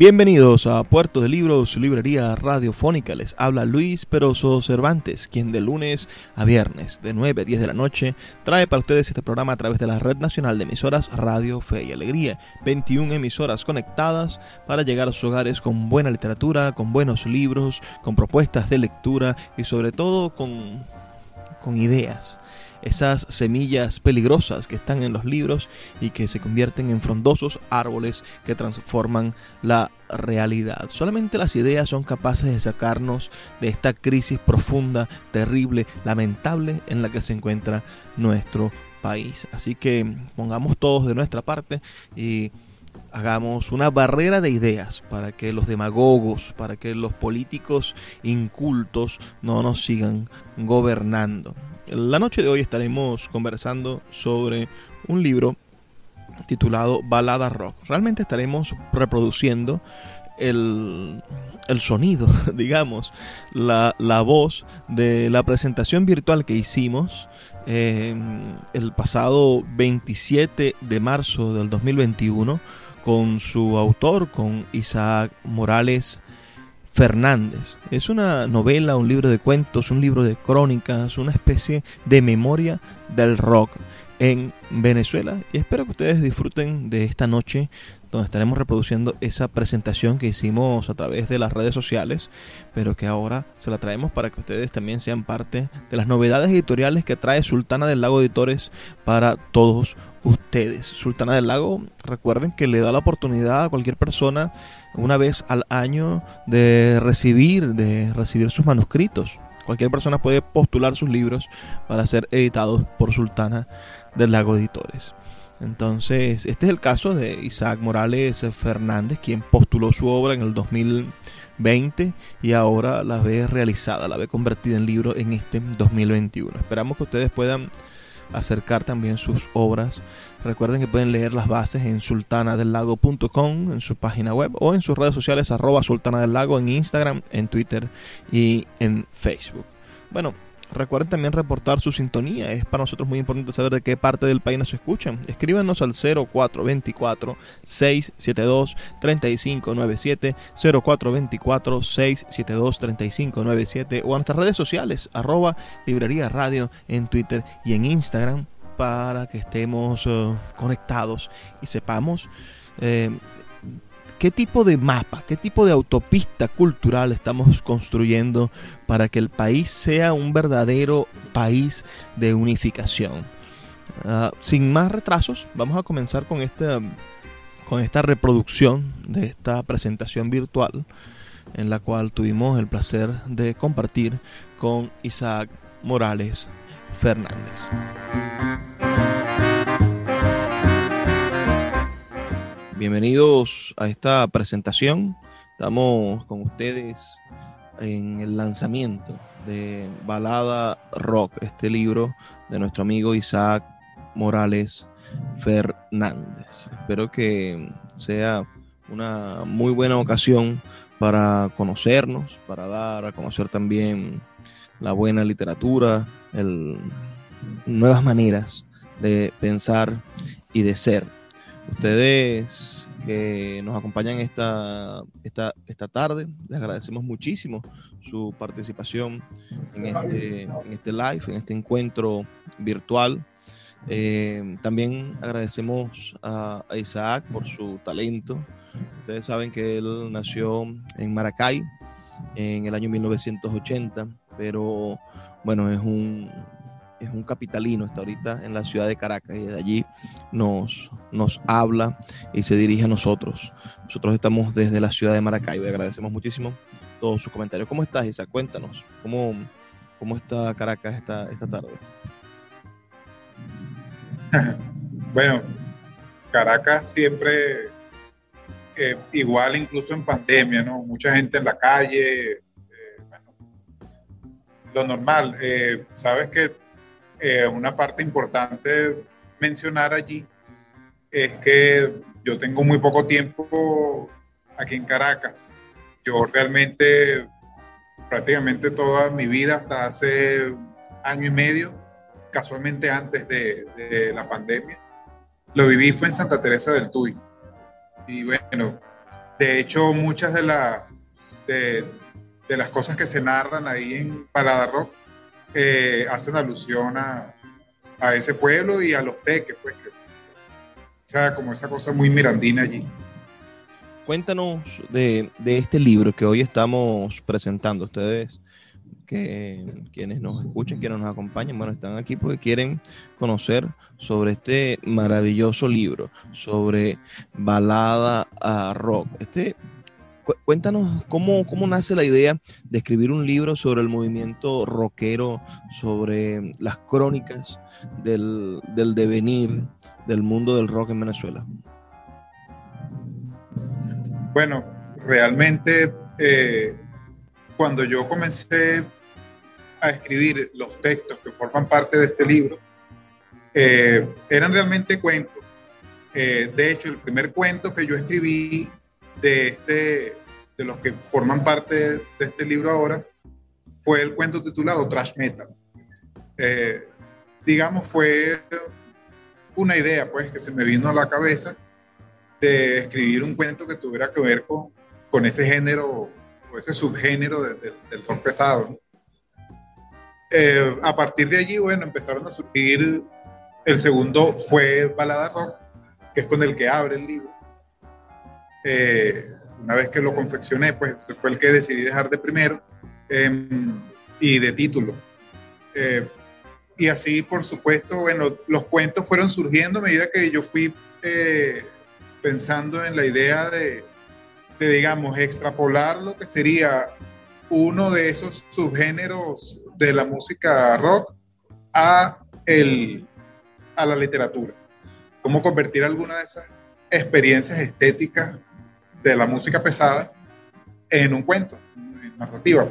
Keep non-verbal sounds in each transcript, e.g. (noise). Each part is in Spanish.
Bienvenidos a Puerto de Libros, librería radiofónica. Les habla Luis Peroso Cervantes, quien de lunes a viernes, de 9 a 10 de la noche, trae para ustedes este programa a través de la Red Nacional de Emisoras Radio Fe y Alegría. 21 emisoras conectadas para llegar a sus hogares con buena literatura, con buenos libros, con propuestas de lectura y sobre todo con, con ideas esas semillas peligrosas que están en los libros y que se convierten en frondosos árboles que transforman la realidad. Solamente las ideas son capaces de sacarnos de esta crisis profunda, terrible, lamentable en la que se encuentra nuestro país. Así que pongamos todos de nuestra parte y hagamos una barrera de ideas para que los demagogos, para que los políticos incultos no nos sigan gobernando. La noche de hoy estaremos conversando sobre un libro titulado Balada Rock. Realmente estaremos reproduciendo el, sonido, (laughs) digamos, la, voz de la presentación virtual que hicimos eh, el pasado 27 de marzo del 2021 con su autor, con Isaac Morales Fernández. Es una novela, un libro de cuentos, un libro de crónicas, una especie de memoria del rock en Venezuela. Y espero que ustedes disfruten de esta noche donde estaremos reproduciendo esa presentación que hicimos a través de las redes sociales, pero que ahora se la traemos para que ustedes también sean parte de las novedades editoriales que trae Sultana del Lago Editores para todos ustedes. Sultana del Lago, recuerden que le da la oportunidad a cualquier persona una vez al año de recibir, de recibir sus manuscritos. Cualquier persona puede postular sus libros para ser editados por Sultana del Lago Editores. Entonces, este es el caso de Isaac Morales Fernández, quien postuló su obra en el 2020 y ahora la ve realizada, la ve convertida en libro en este 2021. Esperamos que ustedes puedan acercar también sus obras. Recuerden que pueden leer las bases en sultanadelago.com, en su página web o en sus redes sociales arroba sultana del lago, en Instagram, en Twitter y en Facebook. Bueno, Recuerden también reportar su sintonía. Es para nosotros muy importante saber de qué parte del país nos escuchan. Escríbanos al 0424-672-3597, 0424-672-3597 o a nuestras redes sociales, arroba librería radio en Twitter y en Instagram para que estemos eh, conectados y sepamos eh, ¿Qué tipo de mapa, qué tipo de autopista cultural estamos construyendo para que el país sea un verdadero país de unificación? Ah, sin más retrasos, vamos a comenzar con esta, con esta reproducción de esta presentación virtual en la cual tuvimos el placer de compartir con Isaac Morales Fernández. Bienvenidos a esta presentación. Estamos con ustedes en el lanzamiento de Balada Rock, este libro de nuestro amigo Isaac Morales Fernández. Espero que sea una muy buena ocasión para conocernos, para dar a conocer también la buena literatura, nuevas maneras de pensar y de ser Ustedes que nos acompañan esta, esta, esta tarde, les agradecemos muchísimo su participación en este, en este live, en este encuentro virtual. Eh, también agradecemos a, Isaac por su talento. Ustedes saben que él nació en Maracay en el año 1980, pero bueno, es un, es un capitalino, está ahorita en la ciudad de Caracas y de allí nos, nos habla y se dirige a nosotros. Nosotros estamos desde la ciudad de Maracaibo y agradecemos muchísimo todos sus comentarios. ¿Cómo estás, Isa? Cuéntanos, ¿cómo, cómo está Caracas esta, esta tarde? (laughs) bueno, Caracas siempre eh, igual incluso en pandemia, ¿no? Mucha gente en la calle, eh, lo normal. Eh, sabes que una parte importante mencionar allí es que yo tengo muy poco tiempo aquí en Caracas. Yo realmente, prácticamente toda mi vida, hasta hace año y medio, casualmente antes de, la pandemia, lo viví fue en Santa Teresa del Tuy. Y bueno, de hecho muchas de las, de, las cosas que se narran ahí en Palada Rock eh, hacen alusión a, a, ese pueblo y a los teques, pues, que, o sea, como esa cosa muy mirandina allí. Cuéntanos de, de este libro que hoy estamos presentando. Ustedes que quienes nos escuchen, quienes nos acompañen, bueno, están aquí porque quieren conocer sobre este maravilloso libro, sobre balada a rock. Este, cuéntanos cómo, cómo nace la idea de escribir un libro sobre el movimiento rockero, sobre las crónicas del, del devenir del mundo del rock en Venezuela. Bueno, realmente eh, cuando yo comencé a escribir los textos que forman parte de este libro, eh, eran realmente cuentos. Eh, de hecho, el primer cuento que yo escribí de, este, de los que forman parte de este libro ahora fue el cuento titulado Trash Metal. Eh, digamos, fue una idea pues que se me vino a la cabeza de escribir un cuento que tuviera que ver con, con ese género o ese subgénero del rock pesado. Eh, a partir de allí, bueno, empezaron a surgir, el segundo fue Balada Rock, que es con el que abre el libro. Eh, una vez que lo confeccioné, pues fue el que decidí dejar de primero em, y de título. Eh, y así, por supuesto, bueno, los cuentos fueron surgiendo a medida que yo fui pensando en la idea de, de, digamos, extrapolar lo que sería uno de esos subgéneros de la música rock a, el, a la literatura. Cómo convertir alguna de esas experiencias estéticas de la música pesada en un cuento, en narrativa.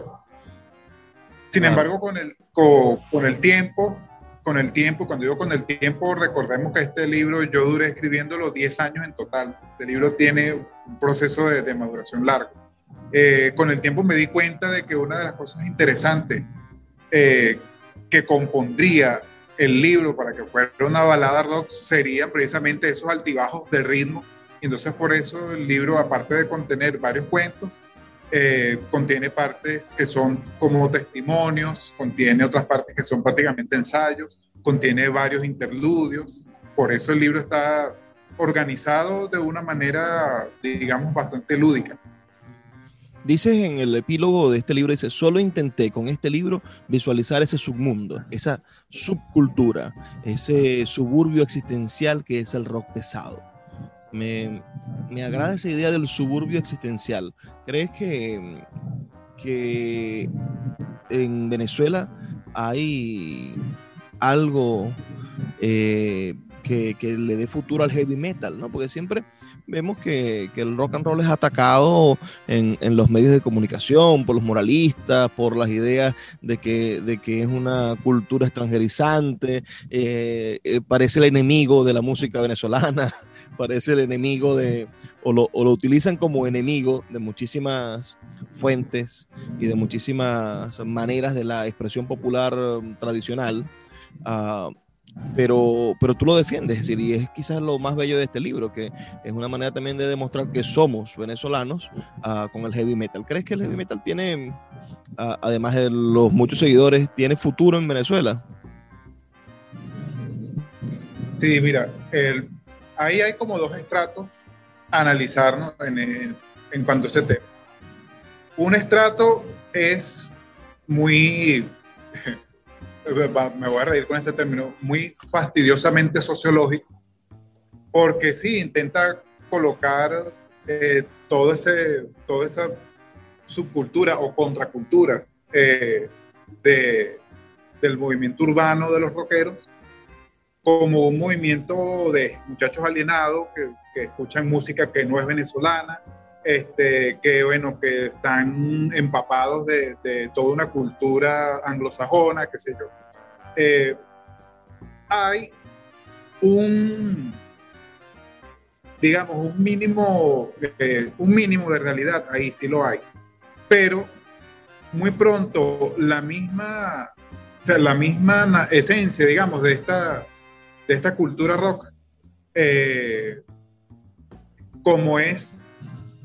Sin embargo, con el, con, el tiempo, con el tiempo, cuando digo con el tiempo, recordemos que este libro yo duré escribiéndolo 10 años en total. Este libro tiene un proceso de, maduración largo. Eh, con el tiempo me di cuenta de que una de las cosas interesantes eh, que compondría el libro para que fuera una balada rock sería precisamente esos altibajos de ritmo. Entonces por eso el libro, aparte de contener varios cuentos, eh, contiene partes que son como testimonios, contiene otras partes que son prácticamente ensayos, contiene varios interludios. Por eso el libro está organizado de una manera, digamos, bastante lúdica. Dices en el epílogo de este libro, dice, solo intenté con este libro visualizar ese submundo, esa subcultura, ese suburbio existencial que es el rock pesado. Me, me agrada esa idea del suburbio existencial. ¿Crees que, que en Venezuela hay algo eh, que, que, le dé futuro al heavy metal? ¿no? Porque siempre vemos que, el rock and roll es atacado en, los medios de comunicación, por los moralistas, por las ideas de que, de que es una cultura extranjerizante, eh, eh, parece el enemigo de la música venezolana, (laughs) parece el enemigo de, o lo, o lo, utilizan como enemigo de muchísimas fuentes y de muchísimas maneras de la expresión popular um, tradicional. Uh, pero, pero tú lo defiendes, es decir, y es quizás lo más bello de este libro, que es una manera también de demostrar que somos venezolanos uh, con el heavy metal. ¿Crees que el heavy metal tiene, uh, además de los muchos seguidores, tiene futuro en Venezuela? Sí, mira, el, ahí hay como dos estratos a analizarnos en, cuanto a ese tema. Un estrato es muy, (laughs) me voy a reír con este término, muy fastidiosamente sociológico, porque sí, intenta colocar eh, todo ese, toda esa subcultura o contracultura eh, de, del movimiento urbano de los rockeros como un movimiento de muchachos alienados que, escuchan música que no es venezolana, este, que bueno, que están empapados de, de, toda una cultura anglosajona, qué sé yo. Eh, hay un, digamos, un mínimo, eh, un mínimo de realidad, ahí sí lo hay, pero muy pronto la misma, o sea, la misma esencia, digamos, de esta, de esta cultura rock, eh, como es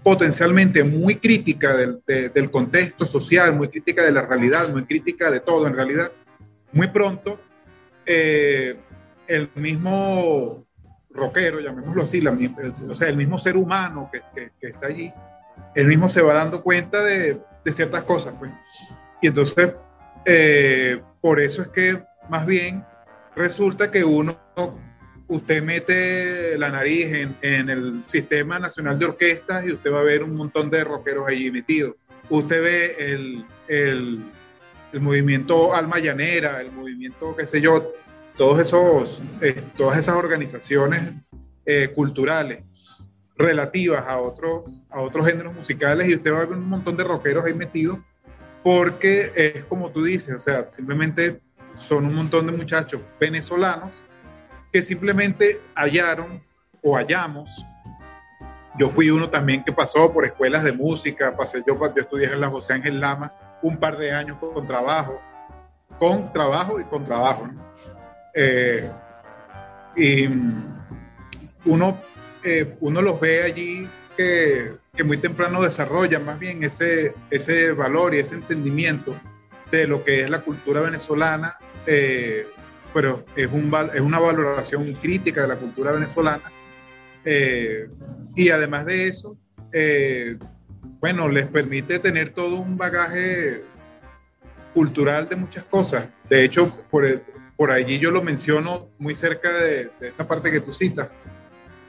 potencialmente muy crítica del, de, del, contexto social, muy crítica de la realidad, muy crítica de todo en realidad, muy pronto eh, el mismo rockero, llamémoslo así, o sea, el mismo ser humano que, que, que, está allí, él mismo se va dando cuenta de, de ciertas cosas. Pues. Y entonces, eh, por eso es que más bien resulta que uno usted mete la nariz en, el Sistema Nacional de Orquestas y usted va a ver un montón de rockeros allí metidos. Usted ve el, el, movimiento Alma Llanera, el movimiento, qué sé yo, todos esos, todas esas organizaciones eh, culturales relativas a otros, a otros géneros musicales y usted va a ver un montón de rockeros ahí metidos porque es como tú dices, o sea, simplemente son un montón de muchachos venezolanos que simplemente hallaron o hallamos. Yo fui uno también que pasó por escuelas de música, pasé yo, yo estudié en la José Ángel Lama un par de años con trabajo, con trabajo y con trabajo. Eh, y uno, eh, uno los ve allí que, que, muy temprano desarrollan más bien ese, ese valor y ese entendimiento de lo que es la cultura venezolana eh, pero es, un, es una valoración crítica de la cultura venezolana. Eh, y además de eso, eh, bueno, les permite tener todo un bagaje cultural de muchas cosas. De hecho, por, por allí yo lo menciono muy cerca de, de, esa parte que tú citas,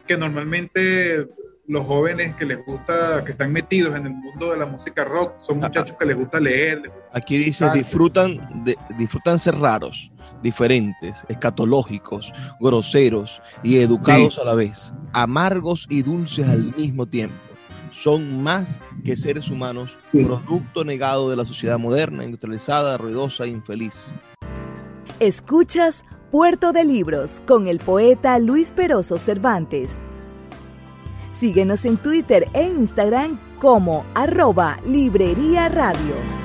que normalmente los jóvenes que les gusta, que están metidos en el mundo de la música rock, son muchachos que les gusta leer. Les gusta Aquí dice, disfrutan, de, disfrutan ser raros diferentes, escatológicos, groseros y educados sí. a la vez, amargos y dulces al mismo tiempo. Son más que seres humanos, sí. producto negado de la sociedad moderna, industrializada, ruidosa e infeliz. Escuchas Puerto de Libros con el poeta Luis Peroso Cervantes. Síguenos en Twitter e Instagram como arroba Librería Radio.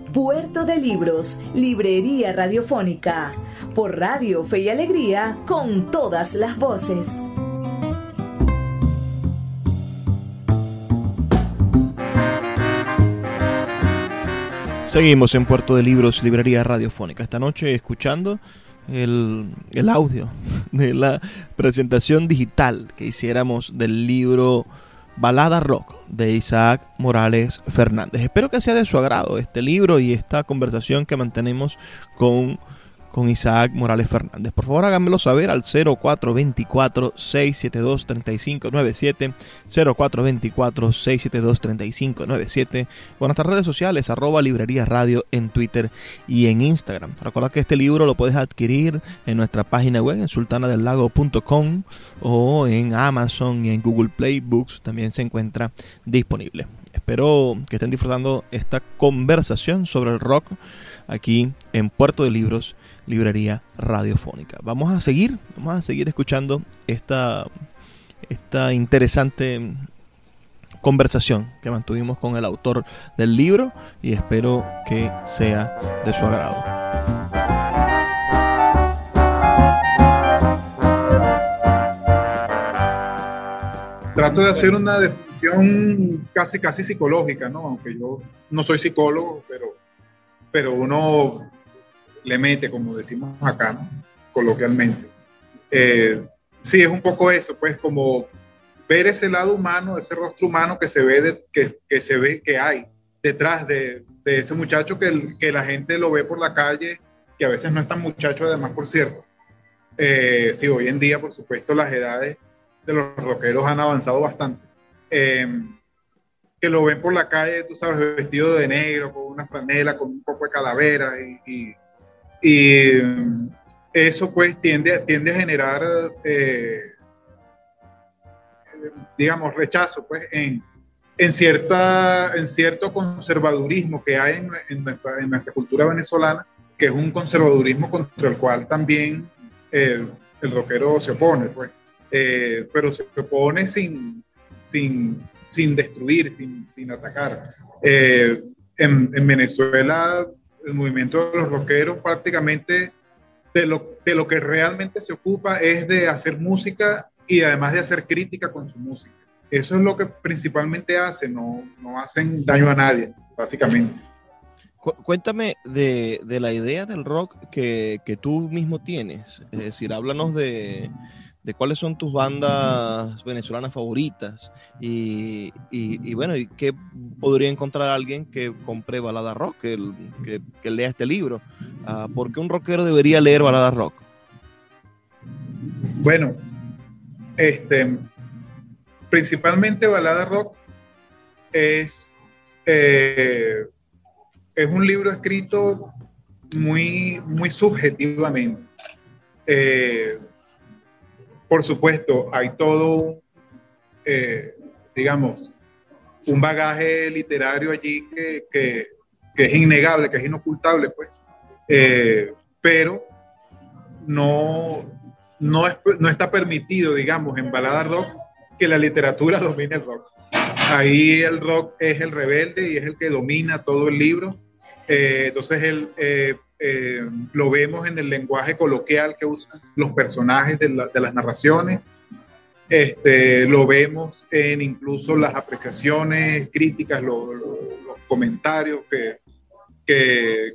Puerto de Libros, Librería Radiofónica, por Radio Fe y Alegría, con todas las voces. Seguimos en Puerto de Libros, Librería Radiofónica. Esta noche escuchando el, el, audio de la presentación digital que hiciéramos del libro Balada Rock de Isaac Morales Fernández. Espero que sea de su agrado este libro y esta conversación que mantenemos con con Isaac Morales Fernández. Por favor, háganmelo saber al 0424-672-3597, 0424-672-3597, con nuestras redes sociales, arroba librería radio en Twitter y en Instagram. Recuerda que este libro lo puedes adquirir en nuestra página web, en sultanadelago.com o en Amazon y en Google Play Books también se encuentra disponible. Espero que estén disfrutando esta conversación sobre el rock aquí en Puerto de Libros librería radiofónica. Vamos a seguir, vamos a seguir escuchando esta, esta interesante conversación que mantuvimos con el autor del libro y espero que sea de su agrado. Trato de hacer una definición casi casi psicológica, ¿no? Aunque yo no soy psicólogo, pero, pero uno le mete, como decimos acá, ¿no? coloquialmente. Eh, sí, es un poco eso, pues como ver ese lado humano, ese rostro humano que se ve, que, que, se ve que hay detrás de, de ese muchacho que, que, la gente lo ve por la calle, que a veces no es tan muchacho además, por cierto. Eh, sí, hoy en día, por supuesto, las edades de los rockeros han avanzado bastante. Eh, que lo ven por la calle, tú sabes, vestido de negro, con una franela, con un poco de calavera y y eso pues tiende, tiende a generar, eh, digamos, rechazo pues en, en, cierta, en cierto conservadurismo que hay en, nuestra, cultura venezolana, que es un conservadurismo contra el cual también eh, el rockero se opone, pues. Eh, pero se opone sin, sin, sin destruir, sin, sin atacar. en Venezuela el movimiento de los rockeros prácticamente de lo, de lo que realmente se ocupa es de hacer música y además de hacer crítica con su música. Eso es lo que principalmente hacen, no, no hacen daño a nadie, básicamente. Cuéntame de, de la idea del rock que, que, tú mismo tienes. Es decir, háblanos de, de cuáles son tus bandas venezolanas favoritas y, bueno, y qué podría encontrar alguien que compre balada rock, que, que, lea este libro. Uh, ¿Por qué un rockero debería leer balada rock? Bueno, este, principalmente balada rock es, eh, es un libro escrito muy, muy subjetivamente. Eh, por supuesto, hay todo, eh, digamos, un bagaje literario allí que, es innegable, que es inocultable, pues. Eh, pero no, no, está permitido, digamos, en balada rock que la literatura (laughs) domine el rock. Ahí el rock es el rebelde y es el que domina todo el libro. Eh, entonces, el, lo vemos en el lenguaje coloquial que usan los personajes de, las narraciones, este, lo vemos en incluso las apreciaciones críticas, los comentarios que,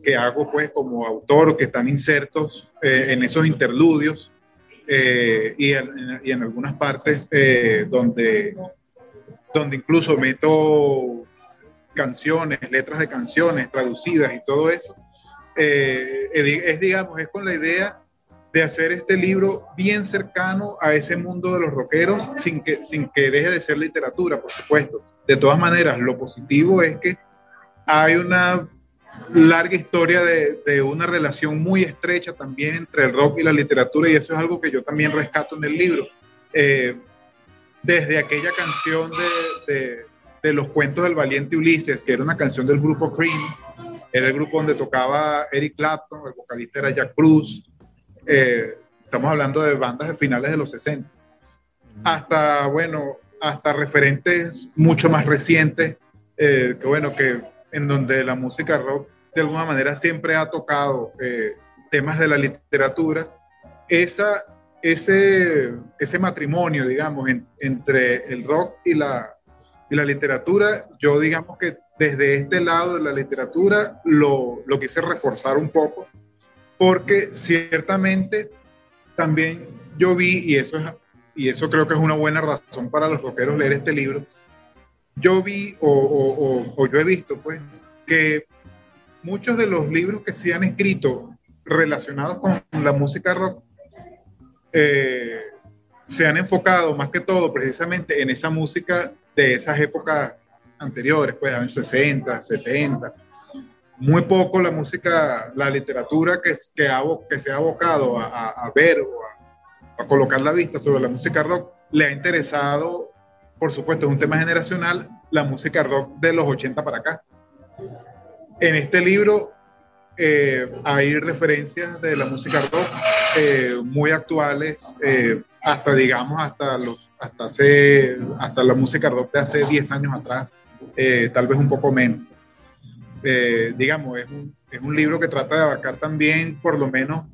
que, hago pues como autor, que están insertos eh, en esos interludios eh, y, en, algunas partes donde, donde incluso meto canciones, letras de canciones traducidas y todo eso eh, es, digamos, es con la idea de hacer este libro bien cercano a ese mundo de los rockeros sin que, sin que deje de ser literatura, por supuesto. De todas maneras, lo positivo es que hay una larga historia de, de, una relación muy estrecha también entre el rock y la literatura y eso es algo que yo también rescato en el libro. Eh, desde aquella canción de, de, de, los cuentos del valiente Ulises, que era una canción del grupo Cream, era el grupo donde tocaba Eric Clapton, el vocalista era Jack Cruz. Eh, estamos hablando de bandas de finales de los 60. Hasta, bueno, hasta referentes mucho más recientes, eh, que bueno, que en donde la música rock de alguna manera siempre ha tocado eh, temas de la literatura. Esa, ese, ese matrimonio, digamos, entre el rock y la, y la literatura, yo digamos que desde este lado de la literatura lo, lo quise reforzar un poco, porque ciertamente también yo vi, y eso, es, y eso creo que es una buena razón para los rockeros leer este libro, yo vi o, o, o, yo he visto pues que muchos de los libros que se han escrito relacionados con la música rock eh, se han enfocado más que todo precisamente en esa música de esas épocas anteriores, pues años 60, 70. Muy poco la música, la literatura que, que, que se ha abocado a, ver o a, a, colocar la vista sobre la música rock le ha interesado, por supuesto, es un tema generacional, la música rock de los 80 para acá. En este libro eh, hay referencias de la música rock eh, muy actuales, eh, hasta digamos, hasta, los, hasta, hace, hasta la música rock de hace 10 años atrás, tal vez un poco menos. digamos, es un, es un, libro que trata de abarcar también por lo menos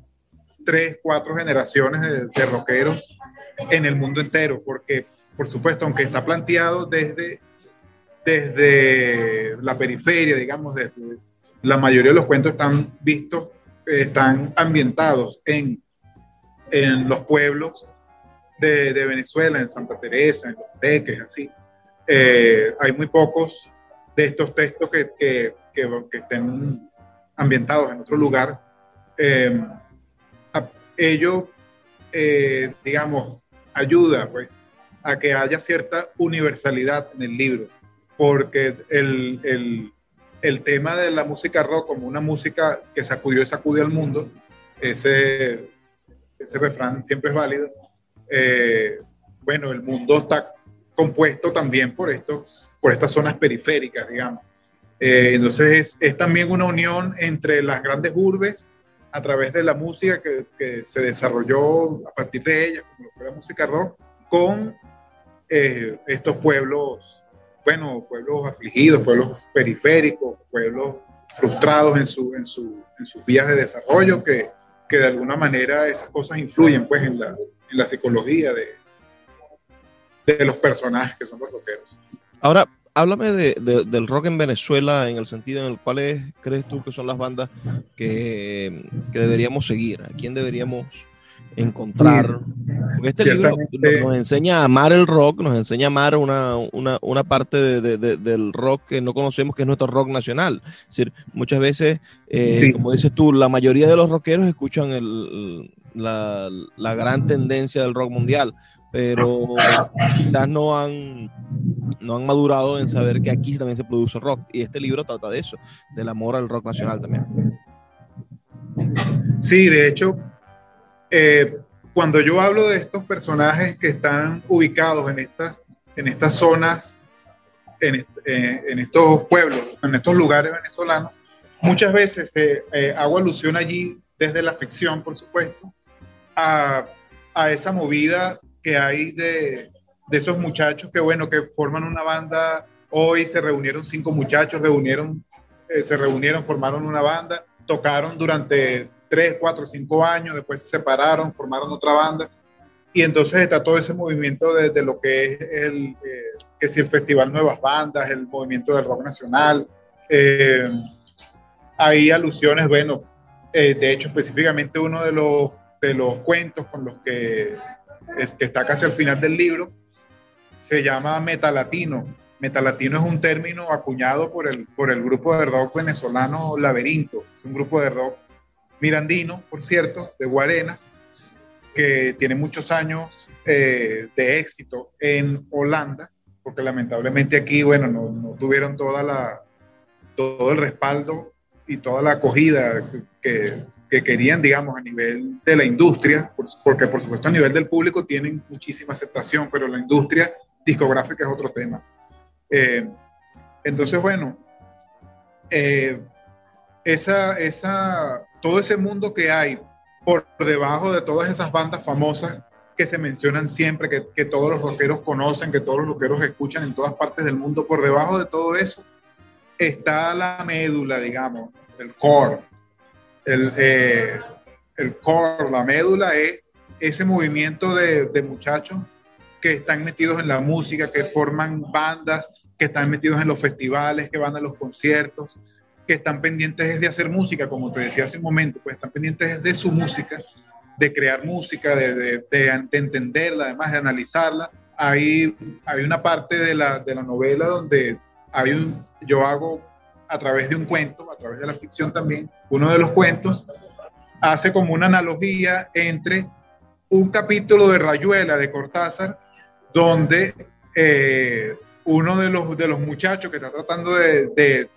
tres, cuatro generaciones de, de en el mundo entero, porque por supuesto, aunque está planteado desde, desde la periferia, digamos, desde la mayoría de los cuentos están vistos, están ambientados en, en los pueblos de, de, Venezuela, en Santa Teresa, en Los Teques, así. Eh, hay muy pocos de estos textos que, que, que, estén ambientados en otro lugar. Eh, ello, eh, digamos, ayuda pues, a que haya cierta universalidad en el libro, porque el, el, el tema de la música rock como una música que sacudió y sacudió al mundo, ese, ese refrán siempre es válido. Eh, bueno, el mundo está compuesto también por, estos, por estas zonas periféricas, digamos. Eh, entonces es, es, también una unión entre las grandes urbes a través de la música que, que se desarrolló a partir de ellas, como fue la música rock, con eh, estos pueblos bueno, pueblos afligidos, pueblos periféricos, pueblos frustrados en, su, en, su, en sus vías de desarrollo, que, que, de alguna manera esas cosas influyen pues en la, en la psicología de, de, los personajes que son los rockeros. Ahora, háblame de, de, del rock en Venezuela en el sentido en el cual crees tú que son las bandas que, que deberíamos seguir, a quién deberíamos encontrar. Porque este libro nos enseña a amar el rock, nos enseña a amar una, una, una parte de, de, del rock que no conocemos, que es nuestro rock nacional. Es decir, muchas veces, eh, como dices tú, la mayoría de los rockeros escuchan el, la, la, gran tendencia del rock mundial, pero quizás no han, no han madurado en saber que aquí también se produce rock. Y este libro trata de eso, del amor al rock nacional también. Sí, de hecho, eh, cuando yo hablo de estos personajes que están ubicados en estas, en estas zonas, en, eh, en estos pueblos, en estos lugares venezolanos, muchas veces eh, hago alusión allí desde la ficción, por supuesto, a, a esa movida que hay de, esos muchachos que, bueno, que forman una banda. Hoy se reunieron cinco muchachos, reunieron, se reunieron, formaron una banda, tocaron durante tres, cuatro, cinco años, después se separaron, formaron otra banda. Y entonces está todo ese movimiento de, lo que es el, eh, que si el Festival Nuevas Bandas, el movimiento del rock nacional. Eh, hay alusiones, bueno, eh, de hecho específicamente uno de los, de los cuentos con los que, que está casi al final del libro, se llama Metalatino. Metalatino es un término acuñado por el, por el grupo de rock venezolano Laberinto. Es un grupo de rock mirandino, por cierto, de Guarenas, que tiene muchos años eh, de éxito en Holanda, porque lamentablemente aquí, bueno, no, tuvieron toda la, todo el respaldo y toda la acogida que, que, querían, digamos, a nivel de la industria, porque por supuesto a nivel del público tienen muchísima aceptación, pero la industria discográfica es otro tema. Eh, entonces, bueno, eh, esa, esa, todo ese mundo que hay por debajo de todas esas bandas famosas que se mencionan siempre, que, que, todos los rockeros conocen, que todos los rockeros escuchan en todas partes del mundo, por debajo de todo eso está la médula, digamos, el core. El, eh, el core, la médula es ese movimiento de, de muchachos que están metidos en la música, que forman bandas, que están metidos en los festivales, que van a los conciertos, que están pendientes de hacer música, como te decía hace un momento, pues están pendientes de su música, de crear música, de, de, de, entenderla, además de analizarla. Hay, hay una parte de la, de la novela donde hay un, yo hago a través de un cuento, a través de la ficción también, uno de los cuentos, hace como una analogía entre un capítulo de Rayuela de Cortázar, donde eh, uno de los, de los muchachos que está tratando de,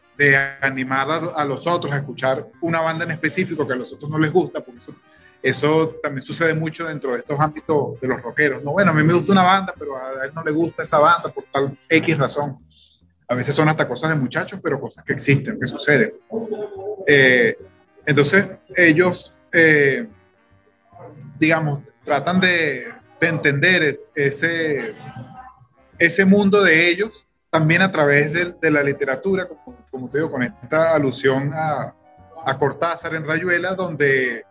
animar a, los otros a escuchar una banda en específico que a los otros no les gusta, porque eso, eso también sucede mucho dentro de estos ámbitos de los rockeros. No, bueno, a mí me gusta una banda, pero a él no le gusta esa banda por tal X razón. A veces son hasta cosas de muchachos, pero cosas que existen, que suceden. Eh, entonces, ellos, eh, digamos, tratan de, entender ese, ese mundo de ellos también a través de, la literatura, como, te digo, con esta alusión a, a Cortázar en Rayuela, donde,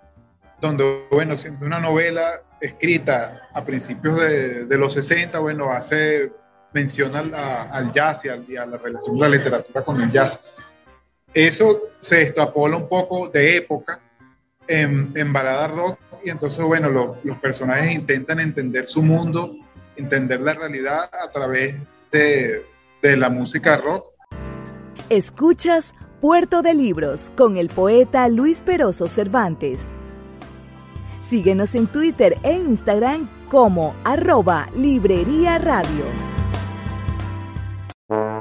donde, bueno, siendo una novela escrita a principios de, de los 60, bueno, hace mención al jazz y, a la relación de la literatura con el jazz. Eso se extrapola un poco de época en, en balada rock y entonces, bueno, los personajes intentan entender su mundo, entender la realidad a través de, de la música rock. Escuchas Puerto de Libros con el poeta Luis Peroso Cervantes. Síguenos en Twitter e Instagram como arroba Librería Radio.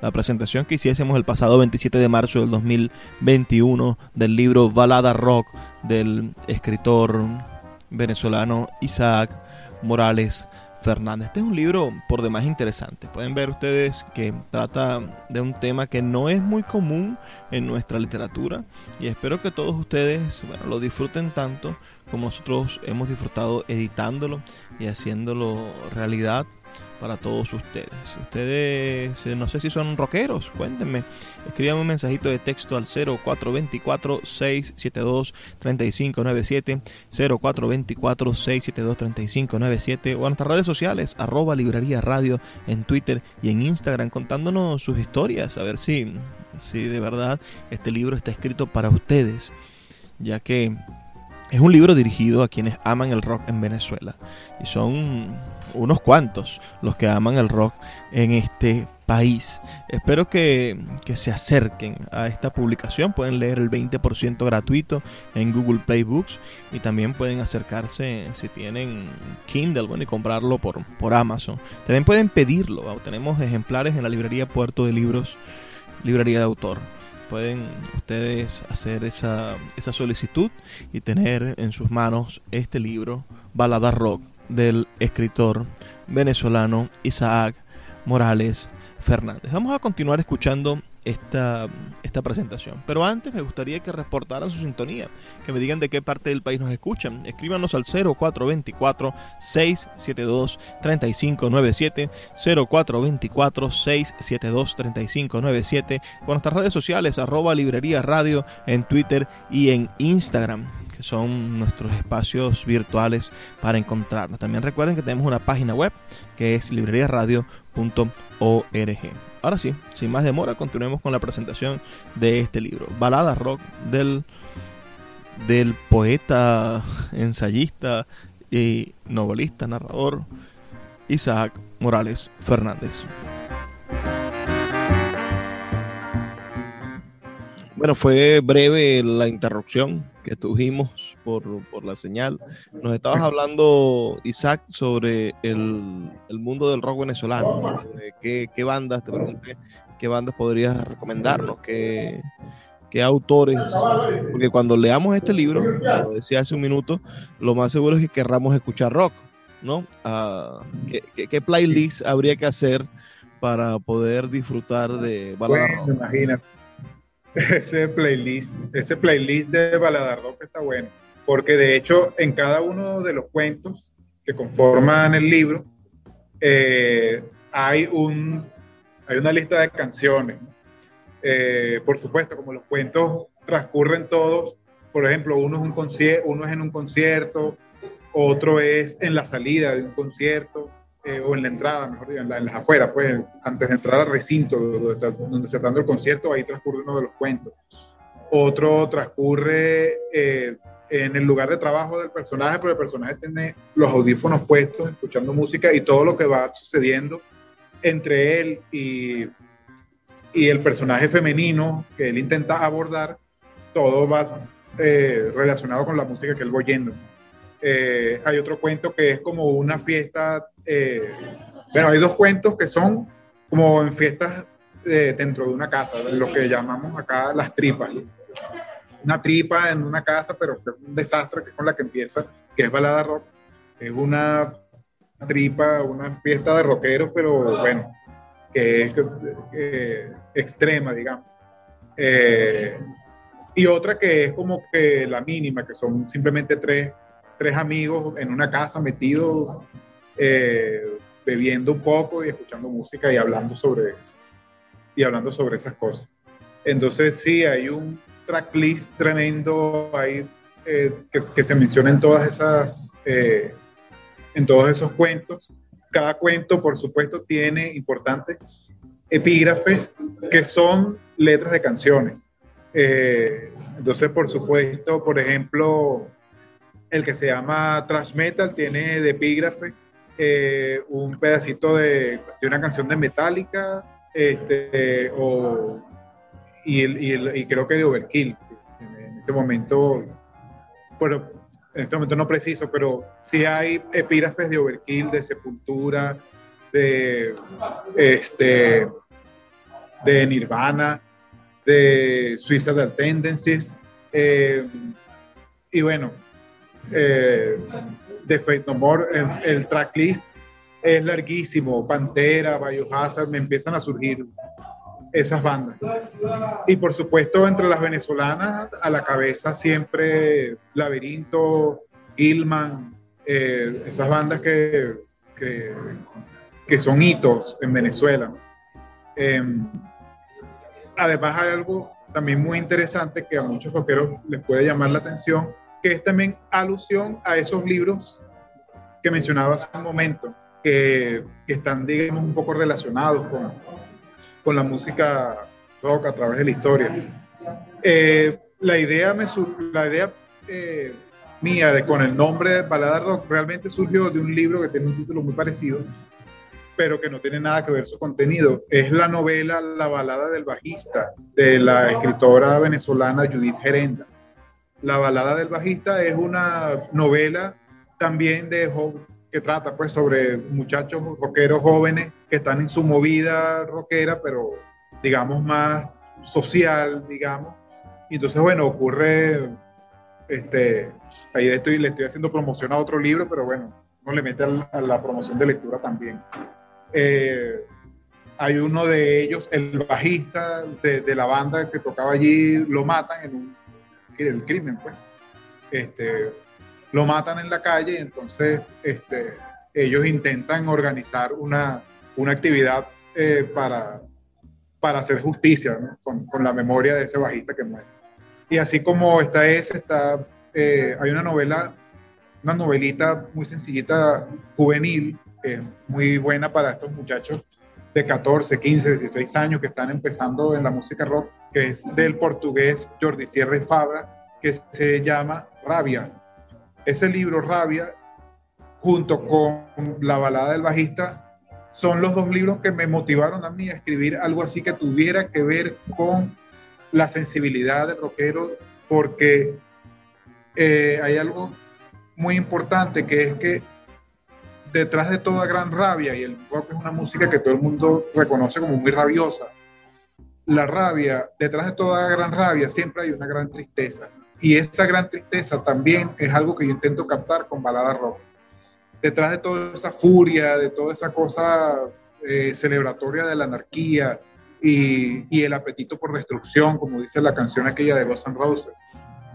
la presentación que hiciésemos el pasado 27 de marzo del 2021 del libro Balada Rock del escritor venezolano Isaac Morales Fernández. Este es un libro por demás interesante. Pueden ver ustedes que trata de un tema que no es muy común en nuestra literatura y espero que todos ustedes lo disfruten tanto como nosotros hemos disfrutado editándolo y haciéndolo realidad para todos ustedes. Ustedes, eh, no sé si son rockeros, cuéntenme. Escriban un mensajito de texto al 0424-672-3597, 0424-672-3597 o a nuestras redes sociales, arroba librería radio en Twitter y en Instagram, contándonos sus historias, a ver si, si de verdad este libro está escrito para ustedes, ya que es un libro dirigido a quienes aman el rock en Venezuela. Y son unos cuantos los que aman el rock en este país. Espero que, se acerquen a esta publicación. Pueden leer el 20% gratuito en Google Play Books y también pueden acercarse si tienen Kindle bueno, y comprarlo por, por Amazon. También pueden pedirlo. Tenemos ejemplares en la librería Puerto de Libros, librería de autor pueden ustedes hacer esa, esa solicitud y tener en sus manos este libro, Balada Rock, del escritor venezolano Isaac Morales Fernández. Vamos a continuar escuchando esta, esta presentación. Pero antes me gustaría que reportaran su sintonía, que me digan de qué parte del país nos escuchan. Escríbanos al 0424-672-3597, 0424-672-3597, con nuestras redes sociales, arroba librería radio en Twitter y en Instagram que son nuestros espacios virtuales para encontrarnos. También recuerden que tenemos una página web que es libreriaradio.org. Ahora sí, sin más demora, continuemos con la presentación de este libro, Balada Rock del, del poeta, ensayista y novelista, narrador Isaac Morales Fernández. Bueno, fue breve la interrupción que tuvimos por, la señal. Nos estabas hablando, Isaac, sobre el, mundo del rock venezolano. ¿Qué, bandas, te pregunté, qué bandas podrías recomendarnos? ¿Qué, qué autores? Porque cuando leamos este libro, como decía hace un minuto, lo más seguro es que querramos escuchar rock. ¿no? Ah, ¿qué, playlist habría que hacer para poder disfrutar de balada rock? Ese playlist, ese playlist de balada rock está bueno, porque de hecho en cada uno de los cuentos que conforman el libro eh, hay un hay una lista de canciones. Eh, por supuesto, como los cuentos transcurren todos, por ejemplo, uno es, un uno es en un concierto, otro es en la salida de un concierto, eh, o en la entrada, mejor dicho, en, las afueras, pues antes de entrar al recinto donde, se está dando el concierto, ahí transcurre uno de los cuentos. Otro transcurre eh, en el lugar de trabajo del personaje, pero el personaje tiene los audífonos puestos, escuchando música y todo lo que va sucediendo entre él y, y el personaje femenino que él intenta abordar, todo va eh, relacionado con la música que él va oyendo. Eh, hay otro cuento que es como una fiesta, eh, bueno, hay dos cuentos que son como en fiestas dentro de una casa, lo que llamamos acá las tripas. Una tripa en una casa, pero es un desastre, que es con la que empieza, que es balada rock. Es una tripa, una fiesta de rockeros, pero bueno, que es eh, extrema, digamos. Eh, y otra que es como que la mínima, que son simplemente tres, tres amigos en una casa metidos, eh, bebiendo un poco y escuchando música y hablando sobre, y hablando sobre esas cosas. Entonces sí, hay un tracklist tremendo ahí que, que, se menciona en todas esas en todos esos cuentos. Cada cuento, por supuesto, tiene importantes epígrafes que son letras de canciones. Eh, entonces, por supuesto, por ejemplo, el que se llama Trash Metal tiene de epígrafe eh, un pedacito de, una canción de Metallica este, o, y, y, creo que de Overkill. En este momento, bueno, en este momento no preciso, pero sí hay epígrafes de Overkill, de Sepultura, de, este, de Nirvana, de Suicidal Tendencies, eh, y bueno, eh, de Fate No More, el, tracklist es larguísimo, Pantera, Biohazard, me empiezan a surgir esas bandas. Y por supuesto, entre las venezolanas, a la cabeza siempre Laberinto, Gilman, eh, esas bandas que, que, son hitos en Venezuela. Em, además hay algo también muy interesante que a muchos rockeros les puede llamar la atención, que es también alusión a esos libros que mencionaba hace un momento, que, que están, digamos, un poco relacionados con, con la música rock a través de la historia. Eh, la idea, me, la idea eh, mía de con el nombre de Balada Rock realmente surgió de un libro que tiene un título muy parecido, pero que no tiene nada que ver su contenido. Es la novela La balada del bajista de la escritora venezolana Judith Gerenda. La balada del bajista es una novela también de que trata pues sobre muchachos rockeros jóvenes que están en su movida rockera, pero digamos más social, digamos. Y entonces, bueno, ocurre, este, ahí estoy, le estoy haciendo promoción a otro libro, pero bueno, no le mete a la, promoción de lectura también. Eh, hay uno de ellos, el bajista de, de, la banda que tocaba allí, lo matan en un el crimen, pues. Este, lo matan en la calle y entonces este, ellos intentan organizar una, una actividad eh, para, para hacer justicia con, con, la memoria de ese bajista que muere. Y así como esta es, está, eh, hay una novela, una novelita muy sencillita, juvenil, muy buena para estos muchachos de 14, 15, 16 años que están empezando en la música rock, que es del portugués Jordi Sierra Fabra, que se llama Rabia, ese libro, Rabia, junto con La balada del bajista, son los dos libros que me motivaron a mí a escribir algo así que tuviera que ver con la sensibilidad del rockero, porque eh, hay algo muy importante que es que detrás de toda gran rabia, y el rock es una música que todo el mundo reconoce como muy rabiosa, la rabia, detrás de toda gran rabia siempre hay una gran tristeza. Y esa gran tristeza también es algo que yo intento captar con balada rock. detrás de toda esa furia, de toda esa cosa eh, celebratoria de la anarquía y, el apetito por destrucción, como dice la canción aquella de N' Roses,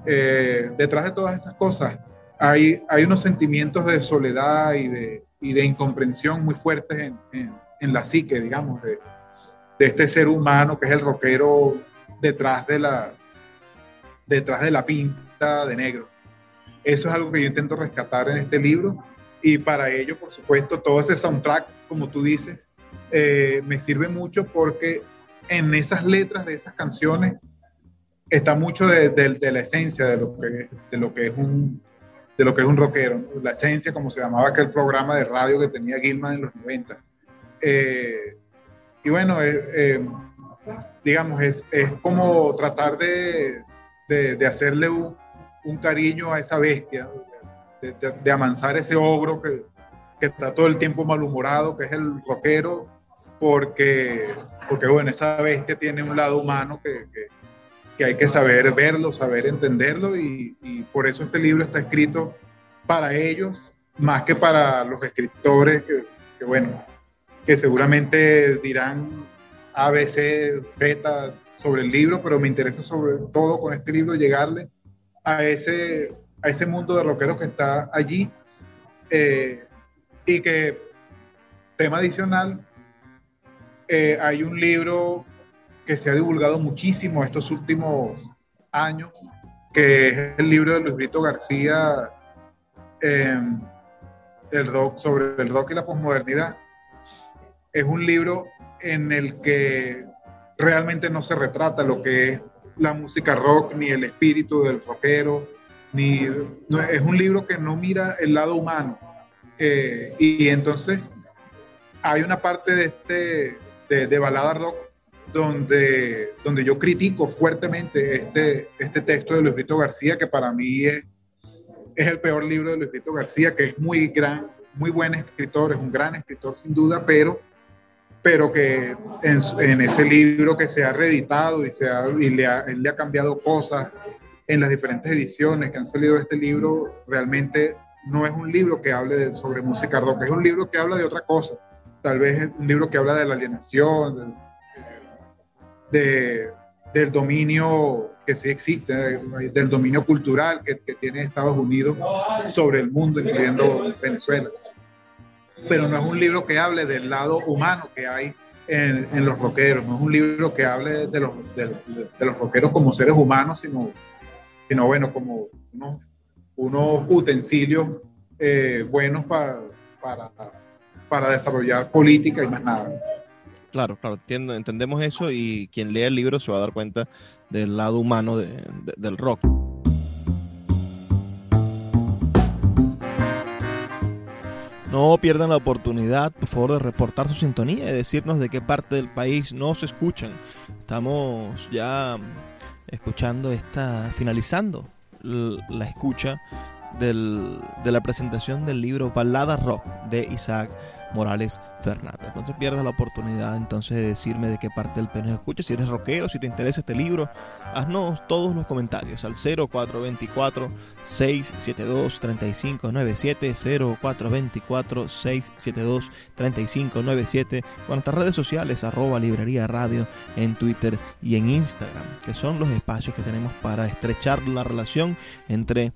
eh, detrás de todas esas cosas hay, unos sentimientos de soledad y de, y de incomprensión muy fuertes en, en, en la psique, digamos, de, de este ser humano que es el rockero detrás de la, detrás de la pinta de negro. Eso es algo que yo intento rescatar en este libro y para ello, por supuesto, todo ese soundtrack, como tú dices, eh, me sirve mucho porque en esas letras de esas canciones está mucho de, de, la esencia de lo, que, de lo que es un de lo que es un rockero, la esencia como se llamaba aquel programa de radio que tenía Gilman en los 90. Eh, y bueno, eh, eh, digamos, es, es, como tratar de, de, hacerle un, cariño a esa bestia, de, de, amansar ese ogro que, que, está todo el tiempo malhumorado, que es el rockero, porque, porque bueno, esa bestia tiene un lado humano que, que, hay que saber verlo, saber entenderlo, y, por eso este libro está escrito para ellos, más que para los escritores, que bueno, que seguramente dirán A, B, C, Z sobre el libro, pero me interesa sobre todo con este libro llegarle a ese, a ese mundo de rockeros que está allí eh, y que, tema adicional, eh, hay un libro que se ha divulgado muchísimo estos últimos años, que es el libro de Luis Brito García, eh, el rock, sobre el rock y la posmodernidad es un libro en el que realmente no se retrata lo que es la música rock, ni el espíritu del rockero, ni no, es un libro que no mira el lado humano. Eh, y, entonces hay una parte de este de, de, balada rock donde, donde yo critico fuertemente este, este texto de Luis Vito García, que para mí es, es el peor libro de Luis Vito García, que es muy gran, muy buen escritor, es un gran escritor sin duda, pero pero que en, ese libro que se ha reeditado y, se ha, y le, ha, él le ha cambiado cosas en las diferentes ediciones que han salido de este libro, realmente no es un libro que hable sobre música rock, es un libro que habla de otra cosa. Tal vez es un libro que habla de la alienación, de, del dominio que sí existe, del dominio cultural que, que tiene Estados Unidos sobre el mundo, incluyendo Venezuela pero no es un libro que hable del lado humano que hay en, en los rockeros, no es un libro que hable de los, de, los rockeros como seres humanos, sino, sino bueno, como unos, unos utensilios eh, buenos pa, para, para desarrollar política y más nada. Claro, claro, entiendo, entendemos eso y quien lea el libro se va a dar cuenta del lado humano de, del rock. No pierdan la oportunidad, por favor, de reportar su sintonía y decirnos de qué parte del país nos escuchan. Estamos ya escuchando esta, finalizando la escucha del, de la presentación del libro Balada Rock de Isaac Morales Fernández. No te pierdas la oportunidad entonces de decirme de qué parte del nos escuchas. Si eres rockero, si te interesa este libro, haznos todos los comentarios al 0424-672-3597, 0424-672-3597, con nuestras redes sociales, arroba librería radio en Twitter y en Instagram, que son los espacios que tenemos para estrechar la relación entre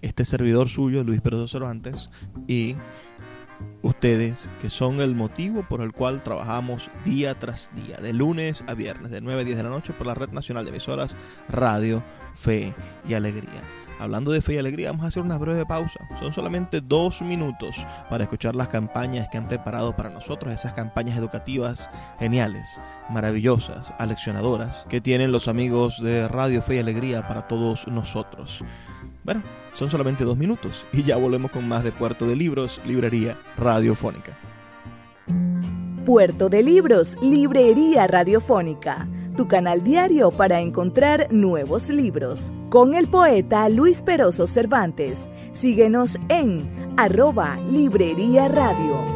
este servidor suyo, Luis Pedro Cervantes, y ustedes que son el motivo por el cual trabajamos día tras día, de lunes a viernes, de 9 a 10 de la noche por la Red Nacional de Emisoras Radio, Fe y Alegría. Hablando de fe y alegría, vamos a hacer una breve pausa. Son solamente dos minutos para escuchar las campañas que han preparado para nosotros, esas campañas educativas geniales, maravillosas, aleccionadoras, que tienen los amigos de Radio Fe y Alegría para todos nosotros. Bueno, son solamente dos minutos y ya volvemos con más de Puerto de Libros, Librería Radiofónica. Puerto de Libros, Librería Radiofónica, tu canal diario para encontrar nuevos libros. Con el poeta Luis Peroso Cervantes. Síguenos en arroba Librería Radio.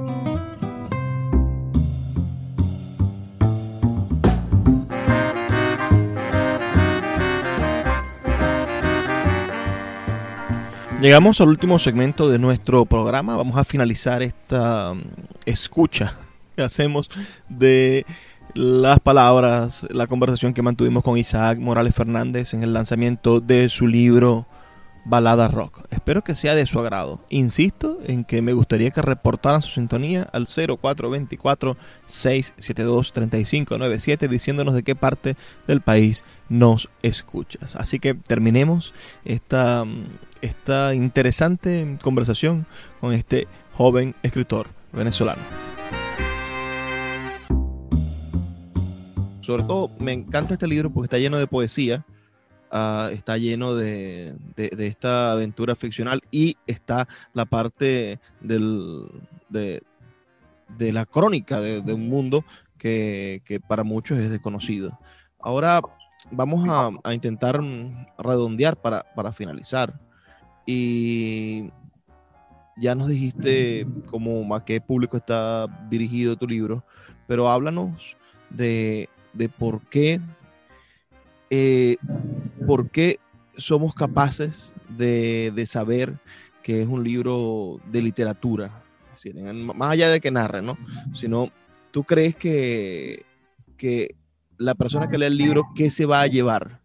Llegamos al último segmento de nuestro programa. Vamos a finalizar esta um, escucha (laughs) que hacemos de las palabras, la conversación que mantuvimos con Isaac Morales Fernández en el lanzamiento de su libro Balada Rock. Espero que sea de su agrado. Insisto en que me gustaría que reportaran su sintonía al 0424-672-3597 diciéndonos de qué parte del país nos escuchas. Así que terminemos esta, esta interesante conversación con este joven escritor venezolano. Sobre todo me encanta este libro porque está lleno de poesía Ah, está lleno de, esta aventura ficcional y está la parte del, de, la crónica de, un mundo que, para muchos es desconocido. Ahora vamos a, intentar redondear para, para, finalizar. Y ya nos dijiste cómo a qué público está dirigido tu libro, pero háblanos de, de por qué eh, por qué somos capaces de, saber que es un libro de literatura. más allá de que narre, ¿no? Sino, ¿tú crees que, que la persona que lee el libro, qué se va a llevar?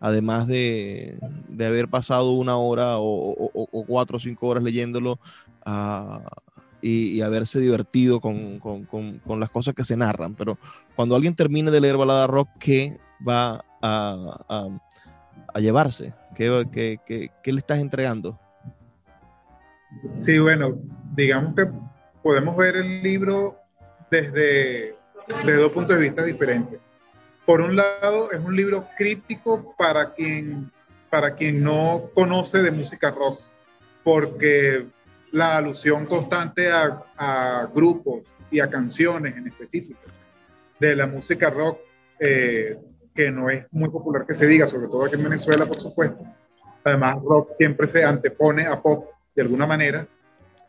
Además de, haber pasado una hora o, cuatro o cinco horas leyéndolo ah, y, haberse divertido con, las cosas que se narran. Pero cuando alguien termine de leer Balada Rock, ¿qué va a, llevarse? ¿Qué, le estás entregando? Sí, bueno, digamos que podemos ver el libro desde, dos puntos de vista diferentes. Por un lado, es un libro crítico para quien, para quien no conoce de música rock, porque la alusión constante a, a grupos y a canciones en específico de la música rock eh, que no es muy popular que se diga, sobre todo aquí en Venezuela, por supuesto. Además, rock siempre se antepone a pop de alguna manera.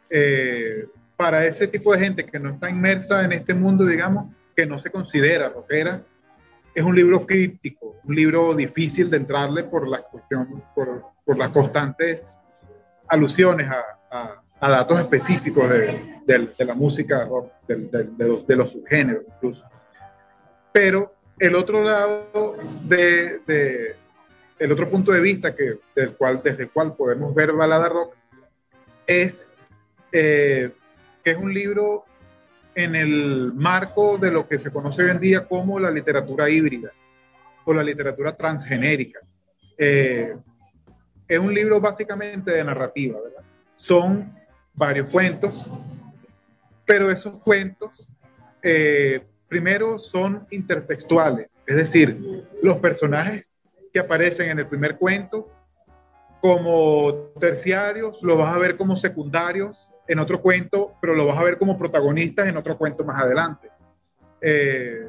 Eh, para ese tipo de gente que no está inmersa en este mundo, digamos, que no se considera rockera, es un libro crítico, un libro difícil de entrarle por la cuestión, por, por las constantes alusiones a, a, datos específicos de, de, la música rock, de, los, de los subgéneros incluso. Pero el otro lado de, el otro punto de vista que, del cual, desde el cual podemos ver Balada Rock es eh, que es un libro en el marco de lo que se conoce hoy en día como la literatura híbrida o la literatura transgenérica. Eh, es un libro básicamente de narrativa, ¿verdad? Son varios cuentos, pero esos cuentos eh, primero son intertextuales, es decir, los personajes que aparecen en el primer cuento como terciarios, los vas a ver como secundarios en otro cuento, pero lo vas a ver como protagonistas en otro cuento más adelante. Eh,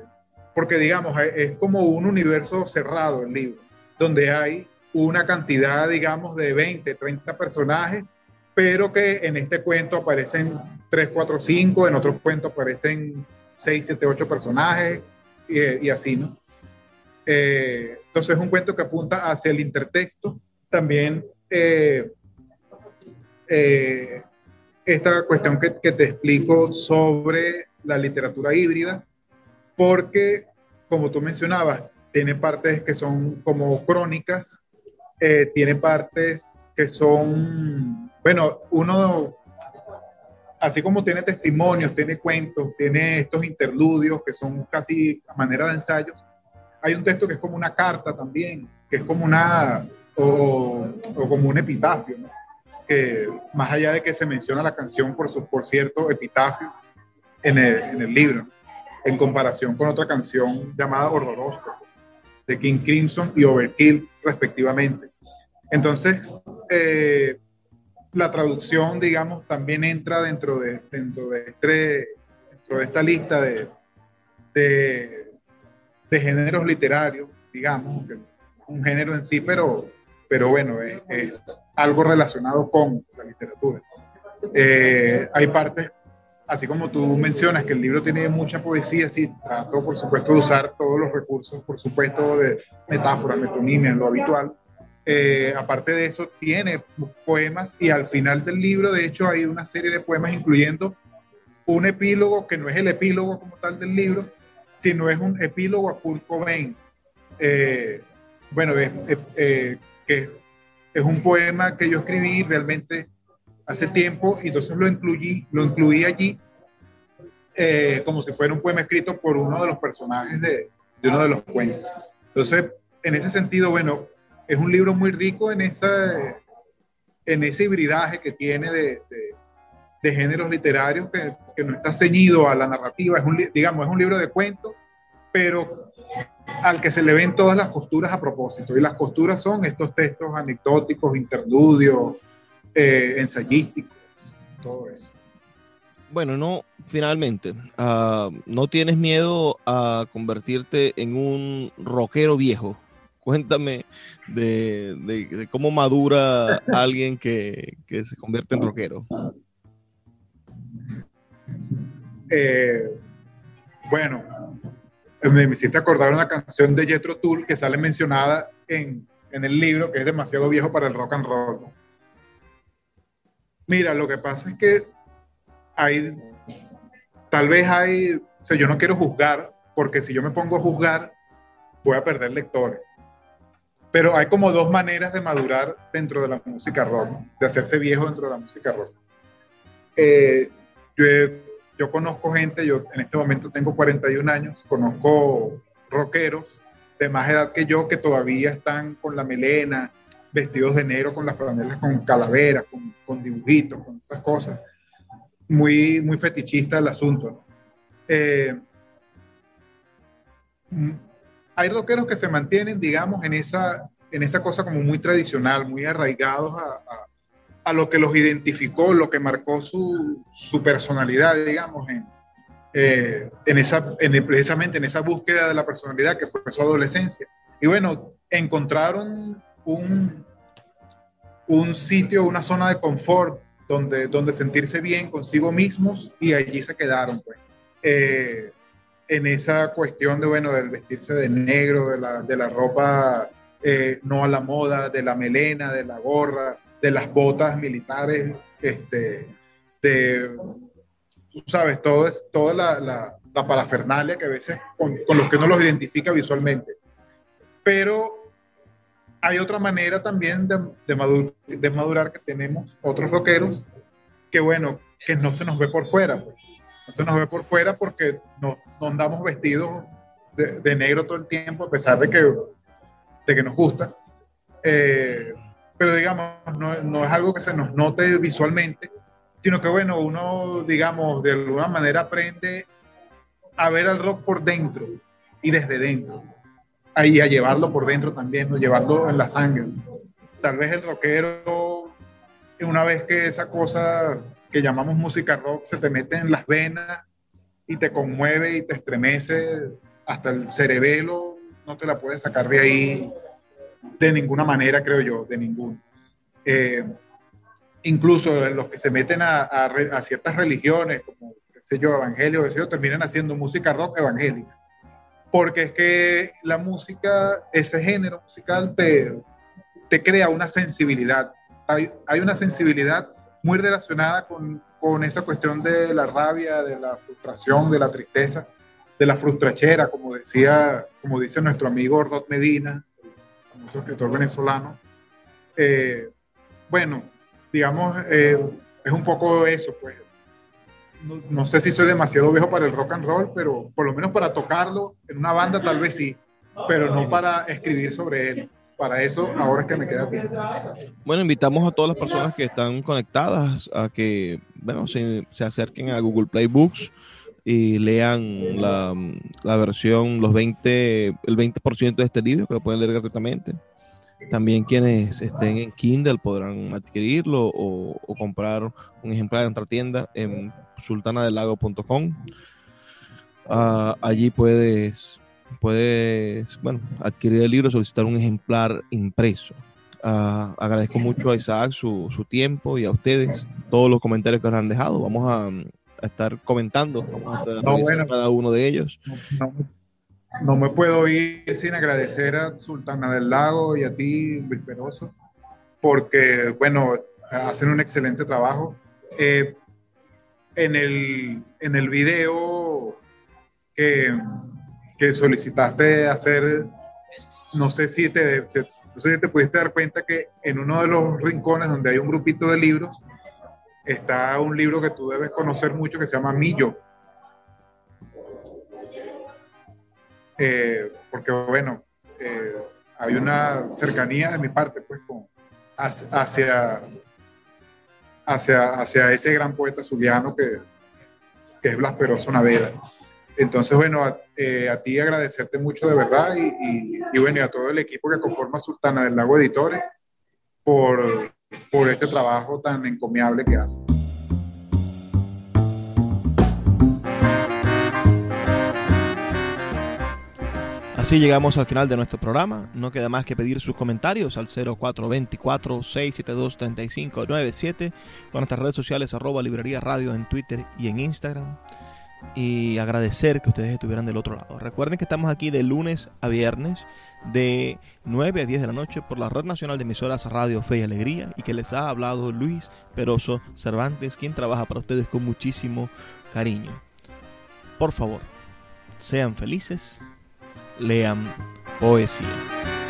porque digamos, es como un universo cerrado el libro, donde hay una cantidad, digamos, de 20, 30 personajes, pero que en este cuento aparecen 3, 4, 5, en otros cuentos aparecen 6, 7, 8 personajes y, así, ¿no? Eh, entonces es un cuento que apunta hacia el intertexto, también eh, eh, esta cuestión que, que, te explico sobre la literatura híbrida, porque, como tú mencionabas, tiene partes que son como crónicas, tiene partes que son, bueno, uno así como tiene testimonios, tiene cuentos, tiene estos interludios que son casi a manera de ensayos, hay un texto que es como una carta también, que es como una, o, como un epitafio, que más allá de que se menciona la canción por, su, por cierto epitafio en el, en el libro, en comparación con otra canción llamada Horroróscopo, de King Crimson y Overkill, respectivamente. Entonces, eh, la traducción, digamos, también entra dentro de, dentro de, este, dentro de esta lista de, de, géneros literarios, digamos, un género en sí, pero, pero bueno, es, algo relacionado con la literatura. Eh, hay partes, así como tú mencionas, que el libro tiene mucha poesía, sí, trato, por supuesto, de usar todos los recursos, por supuesto, de metáforas, metonimias, lo habitual, eh, aparte de eso, tiene poemas y al final del libro, de hecho, hay una serie de poemas incluyendo un epílogo que no es el epílogo como tal del libro, sino es un epílogo a Kurt Cobain. Eh, bueno, eh, que es un poema que yo escribí realmente hace tiempo y entonces lo incluí, lo incluí allí como si fuera un poema escrito por uno de los personajes de, de uno de los cuentos. Entonces, en ese sentido, bueno, es un libro muy rico en, esa, en ese hibridaje que tiene de, de, géneros literarios que, que, no está ceñido a la narrativa. Es un, digamos, es un libro de cuentos, pero al que se le ven todas las costuras a propósito. Y las costuras son estos textos anecdóticos, interludios, eh, ensayísticos, todo eso. Bueno, no, finalmente, uh, ¿no tienes miedo a convertirte en un rockero viejo? Cuéntame de, cómo madura (laughs) alguien que, se convierte en rockero. Eh, bueno, me hiciste acordar una canción de Jethro Tull que sale mencionada en, el libro, que es demasiado viejo para el rock and roll. Mira, lo que pasa es que hay, tal vez hay, o sea, yo no quiero juzgar, porque si yo me pongo a juzgar, voy a perder lectores. Pero hay como dos maneras de madurar dentro de la música rock, de hacerse viejo dentro de la música rock. Eh, yo, conozco gente, yo en este momento tengo 41 años, conozco rockeros de más edad que yo que todavía están con la melena, vestidos de negro con las franelas con calaveras, con, dibujitos, con esas cosas. Muy, muy fetichista el asunto. Eh, hay rockeros que se mantienen, digamos, en esa, en esa cosa como muy tradicional, muy arraigados a, a, lo que los identificó, lo que marcó su, su personalidad, digamos, en, eh, en esa, en, precisamente en esa búsqueda de la personalidad que fue su adolescencia. Y bueno, encontraron un, un sitio, una zona de confort donde, donde sentirse bien consigo mismos y allí se quedaron. Pues. Eh, en esa cuestión de, bueno, del vestirse de negro, de la, de la ropa eh, no a la moda, de la melena, de la gorra, de las botas militares, este, de, tú sabes, todo es, toda la, la, parafernalia que a veces con, con los que no los identifica visualmente. Pero hay otra manera también de, de, de madurar que tenemos otros rockeros que, bueno, que no se nos ve por fuera, pues no nos ve por fuera porque no, andamos vestidos de, negro todo el tiempo, a pesar de que, de que nos gusta. Eh, pero digamos, no, no, es algo que se nos note visualmente, sino que bueno, uno, digamos, de alguna manera aprende a ver al rock por dentro y desde dentro, y a llevarlo por dentro también, ¿no? llevarlo en la sangre. Tal vez el rockero, una vez que esa cosa que llamamos música rock se te mete en las venas y te conmueve y te estremece hasta el cerebelo, no te la puedes sacar de ahí de ninguna manera, creo yo, de ninguna. Eh, incluso los que se meten a, ciertas religiones, como sé yo, evangelio, qué sé terminan haciendo música rock evangélica. Porque es que la música, ese género musical te, te crea una sensibilidad. Hay, hay una sensibilidad muy relacionada con, con esa cuestión de la rabia, de la frustración, de la tristeza, de la frustrachera, como decía, como dice nuestro amigo Ordot Medina, famoso escritor venezolano. Eh, bueno, digamos, eh, es un poco eso, pues. No, no, sé si soy demasiado viejo para el rock and roll, pero por lo menos para tocarlo en una banda tal vez sí, pero no para escribir sobre él. Para eso ahora es que me queda bien. Bueno, invitamos a todas las personas que están conectadas a que, bueno, se, se acerquen a Google Play Books y lean la, la versión, los 20, el 20% de este libro, que lo pueden leer gratuitamente. También quienes estén en Kindle podrán adquirirlo o, comprar un ejemplar en otra tienda en sultanadelago.com. Uh, allí puedes, puedes bueno, adquirir el libro, solicitar un ejemplar impreso. Uh, agradezco mucho a Isaac su, su, tiempo y a ustedes todos los comentarios que nos han dejado. Vamos a, a estar comentando vamos a estar No, bueno. cada uno de ellos. No, no me puedo ir sin agradecer a Sultana del Lago y a ti, Luis Peroso, porque, bueno, hacen un excelente trabajo. Eh, en, el, en el video que, que solicitaste hacer, no sé si te, no sé si te pudiste dar cuenta que en uno de los rincones donde hay un grupito de libros, está un libro que tú debes conocer mucho que se llama Millo. Eh, porque bueno, eh, hay una cercanía de mi parte pues con, hacia, hacia, hacia ese gran poeta zuliano que, que es Blas Peroso Naveda. Entonces, bueno, a, eh, a, ti agradecerte mucho de verdad y, bueno, y a todo el equipo que conforma Sultana del Lago Editores por, por este trabajo tan encomiable que hacen. Así llegamos al final de nuestro programa. No queda más que pedir sus comentarios al 0424-672-3597 con nuestras redes sociales arroba librería radio en Twitter y en Instagram. Y agradecer que ustedes estuvieran del otro lado. Recuerden que estamos aquí de lunes a viernes de 9 a 10 de la noche por la Red Nacional de Emisoras Radio Fe y Alegría y que les ha hablado Luis Peroso Cervantes, quien trabaja para ustedes con muchísimo cariño. Por favor, sean felices lean poesía.